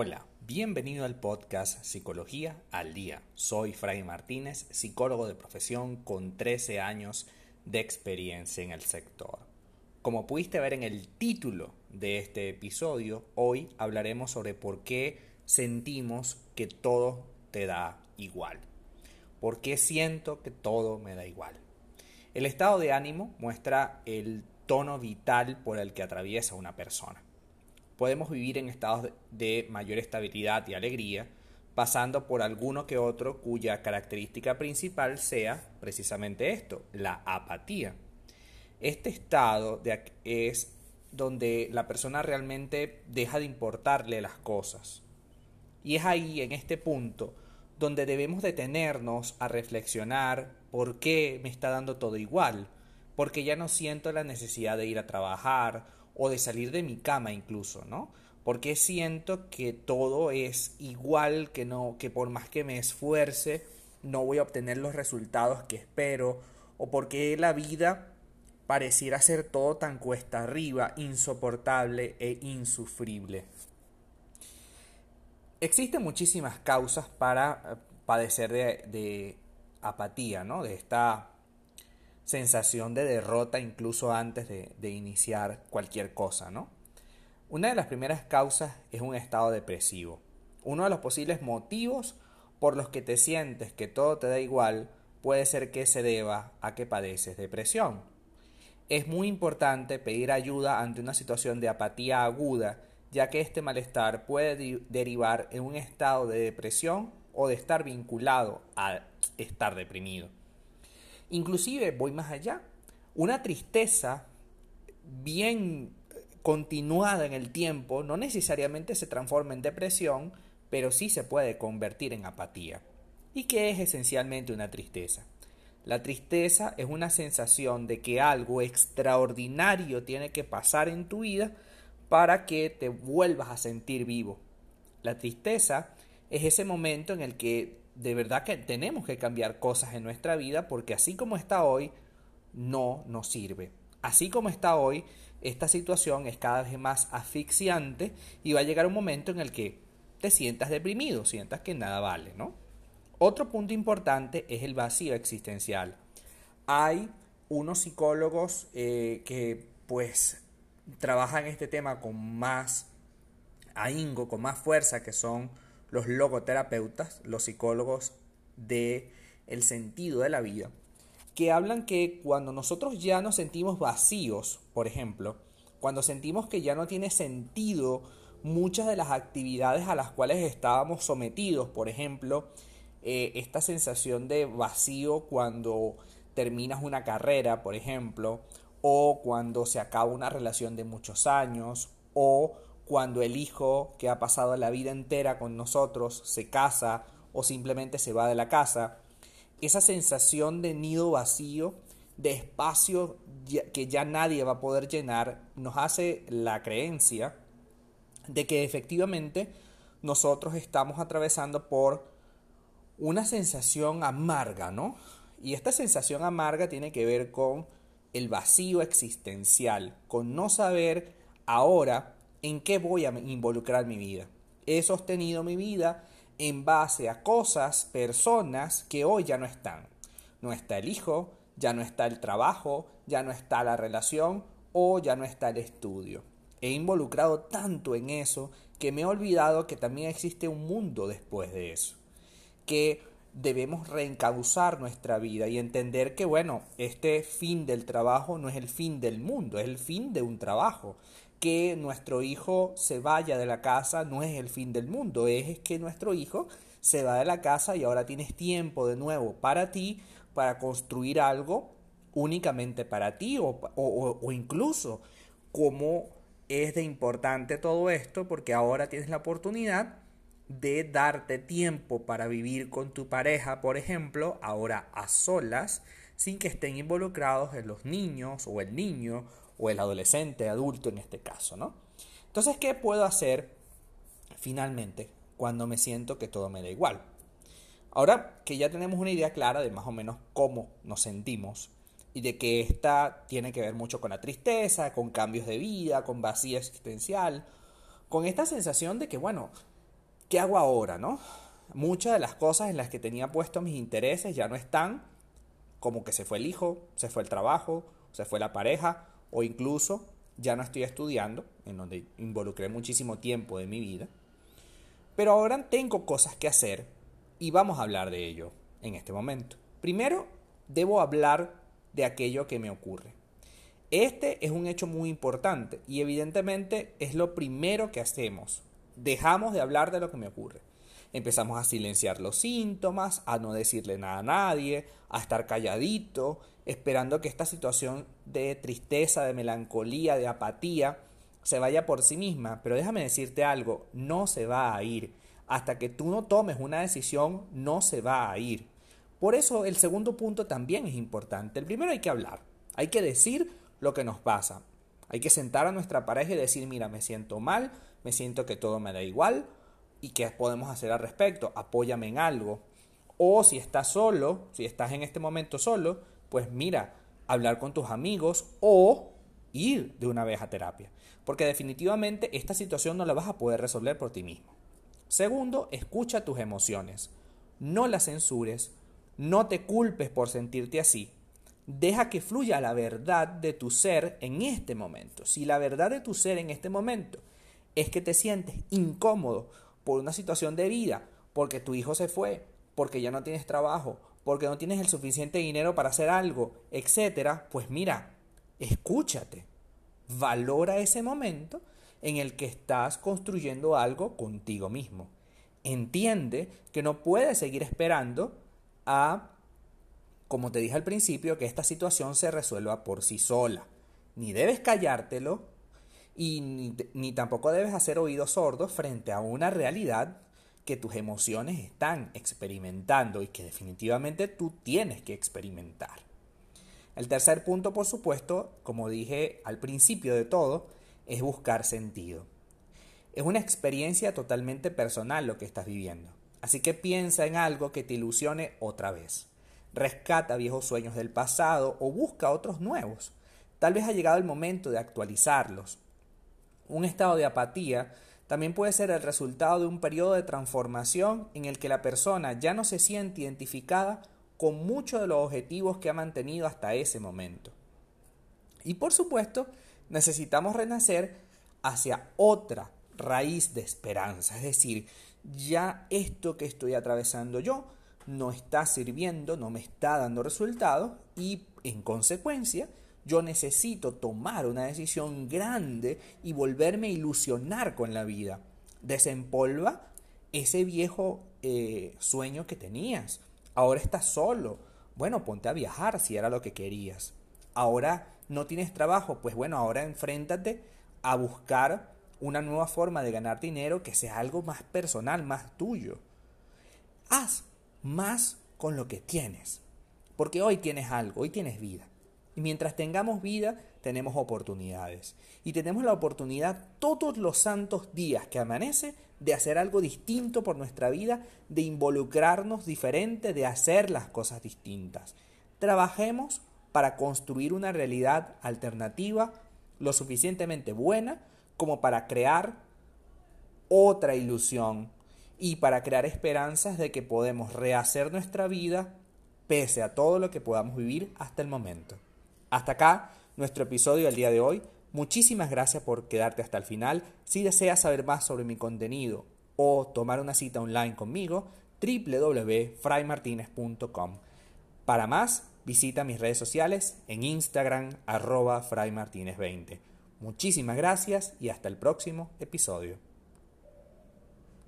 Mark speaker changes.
Speaker 1: Hola, bienvenido al podcast Psicología al Día. Soy Fray Martínez, psicólogo de profesión con 13 años de experiencia en el sector. Como pudiste ver en el título de este episodio, hoy hablaremos sobre por qué sentimos que todo te da igual. ¿Por qué siento que todo me da igual? El estado de ánimo muestra el tono vital por el que atraviesa una persona podemos vivir en estados de mayor estabilidad y alegría, pasando por alguno que otro cuya característica principal sea precisamente esto, la apatía. Este estado es donde la persona realmente deja de importarle las cosas. Y es ahí, en este punto, donde debemos detenernos a reflexionar por qué me está dando todo igual, porque ya no siento la necesidad de ir a trabajar o de salir de mi cama incluso, ¿no? Porque siento que todo es igual, que no, que por más que me esfuerce, no voy a obtener los resultados que espero, o porque la vida pareciera ser todo tan cuesta arriba, insoportable e insufrible. Existen muchísimas causas para eh, padecer de, de apatía, ¿no? De esta sensación de derrota incluso antes de, iniciar cualquier cosa, ¿no? Una de las primeras causas es un estado depresivo. Uno de los posibles motivos por los que te sientes que todo te da igual puede ser que se deba a que padeces depresión. Es muy importante pedir ayuda ante una situación de apatía aguda, ya que este malestar puede derivar en un estado de depresión o de estar vinculado a estar deprimido. Inclusive voy más allá. Una tristeza bien continuada en el tiempo no necesariamente se transforma en depresión, pero sí se puede convertir en apatía. ¿Y qué es esencialmente una tristeza? La tristeza es una sensación de que algo extraordinario tiene que pasar en tu vida para que te vuelvas a sentir vivo. La tristeza es ese momento en el que de verdad que tenemos que cambiar cosas en nuestra vida porque así como está hoy, no nos sirve. Así como está hoy, esta situación es cada vez más asfixiante y va a llegar un momento en el que te sientas deprimido, sientas que nada vale, ¿no? Otro punto importante es el vacío existencial. Hay unos psicólogos eh, que pues trabajan este tema con más ahínco, con más fuerza, que son los logoterapeutas, los psicólogos de el sentido de la vida, que hablan que cuando nosotros ya nos sentimos vacíos, por ejemplo, cuando sentimos que ya no tiene sentido muchas de las actividades a las cuales estábamos sometidos, por ejemplo, eh, esta sensación de vacío cuando terminas una carrera, por ejemplo, o cuando se acaba una relación de muchos años, o cuando el hijo que ha pasado la vida entera con nosotros se casa o simplemente se va de la casa, esa sensación de nido vacío, de espacio que ya nadie va a poder llenar, nos hace la creencia de que efectivamente nosotros estamos atravesando por una sensación amarga, ¿no? Y esta sensación amarga tiene que ver con el vacío existencial, con no saber ahora en qué voy a involucrar mi vida. He sostenido mi vida en base a cosas, personas que hoy ya no están. No está el hijo, ya no está el trabajo, ya no está la relación o ya no está el estudio. He involucrado tanto en eso que me he olvidado que también existe un mundo después de eso. Que debemos reencauzar nuestra vida y entender que, bueno, este fin del trabajo no es el fin del mundo, es el fin de un trabajo que nuestro hijo se vaya de la casa no es el fin del mundo, es que nuestro hijo se va de la casa y ahora tienes tiempo de nuevo para ti, para construir algo únicamente para ti o, o, incluso como es de importante todo esto porque ahora tienes la oportunidad de darte tiempo para vivir con tu pareja, por ejemplo, ahora a solas, sin que estén involucrados en los niños o el niño o el adolescente, adulto en este caso, ¿no? Entonces, ¿qué puedo hacer finalmente cuando me siento que todo me da igual? Ahora que ya tenemos una idea clara de más o menos cómo nos sentimos y de que esta tiene que ver mucho con la tristeza, con cambios de vida, con vacío existencial, con esta sensación de que, bueno, ¿qué hago ahora, no? Muchas de las cosas en las que tenía puestos mis intereses ya no están, como que se fue el hijo, se fue el trabajo, se fue la pareja, o incluso ya no estoy estudiando, en donde involucré muchísimo tiempo de mi vida. Pero ahora tengo cosas que hacer y vamos a hablar de ello en este momento. Primero, debo hablar de aquello que me ocurre. Este es un hecho muy importante y evidentemente es lo primero que hacemos. Dejamos de hablar de lo que me ocurre. Empezamos a silenciar los síntomas, a no decirle nada a nadie, a estar calladito, esperando que esta situación de tristeza, de melancolía, de apatía se vaya por sí misma. Pero déjame decirte algo, no se va a ir. Hasta que tú no tomes una decisión, no se va a ir. Por eso el segundo punto también es importante. El primero hay que hablar, hay que decir lo que nos pasa. Hay que sentar a nuestra pareja y decir, mira, me siento mal, me siento que todo me da igual y qué podemos hacer al respecto, apóyame en algo. O si estás solo, si estás en este momento solo, pues mira, hablar con tus amigos o ir de una vez a terapia. Porque definitivamente esta situación no la vas a poder resolver por ti mismo. Segundo, escucha tus emociones. No las censures, no te culpes por sentirte así. Deja que fluya la verdad de tu ser en este momento. Si la verdad de tu ser en este momento es que te sientes incómodo por una situación de vida, porque tu hijo se fue, porque ya no tienes trabajo, porque no tienes el suficiente dinero para hacer algo, etcétera, pues mira, escúchate. Valora ese momento en el que estás construyendo algo contigo mismo. Entiende que no puedes seguir esperando a, como te dije al principio, que esta situación se resuelva por sí sola. Ni debes callártelo y ni, ni tampoco debes hacer oídos sordos frente a una realidad que tus emociones están experimentando y que definitivamente tú tienes que experimentar. El tercer punto, por supuesto, como dije al principio de todo, es buscar sentido. Es una experiencia totalmente personal lo que estás viviendo. Así que piensa en algo que te ilusione otra vez. Rescata viejos sueños del pasado o busca otros nuevos. Tal vez ha llegado el momento de actualizarlos. Un estado de apatía también puede ser el resultado de un periodo de transformación en el que la persona ya no se siente identificada con muchos de los objetivos que ha mantenido hasta ese momento. Y por supuesto, necesitamos renacer hacia otra raíz de esperanza, es decir, ya esto que estoy atravesando yo no está sirviendo, no me está dando resultados y en consecuencia yo necesito tomar una decisión grande y volverme a ilusionar con la vida. Desempolva ese viejo eh, sueño que tenías. Ahora estás solo. Bueno, ponte a viajar si era lo que querías. Ahora no tienes trabajo. Pues bueno, ahora enfréntate a buscar una nueva forma de ganar dinero que sea algo más personal, más tuyo. Haz más con lo que tienes. Porque hoy tienes algo, hoy tienes vida. Y mientras tengamos vida, tenemos oportunidades. Y tenemos la oportunidad todos los santos días que amanece de hacer algo distinto por nuestra vida, de involucrarnos diferente, de hacer las cosas distintas. Trabajemos para construir una realidad alternativa lo suficientemente buena como para crear otra ilusión y para crear esperanzas de que podemos rehacer nuestra vida pese a todo lo que podamos vivir hasta el momento. Hasta acá nuestro episodio del día de hoy. Muchísimas gracias por quedarte hasta el final. Si deseas saber más sobre mi contenido o tomar una cita online conmigo, www.fraymartinez.com. Para más, visita mis redes sociales en Instagram arroba fraymartinez20. Muchísimas gracias y hasta el próximo episodio.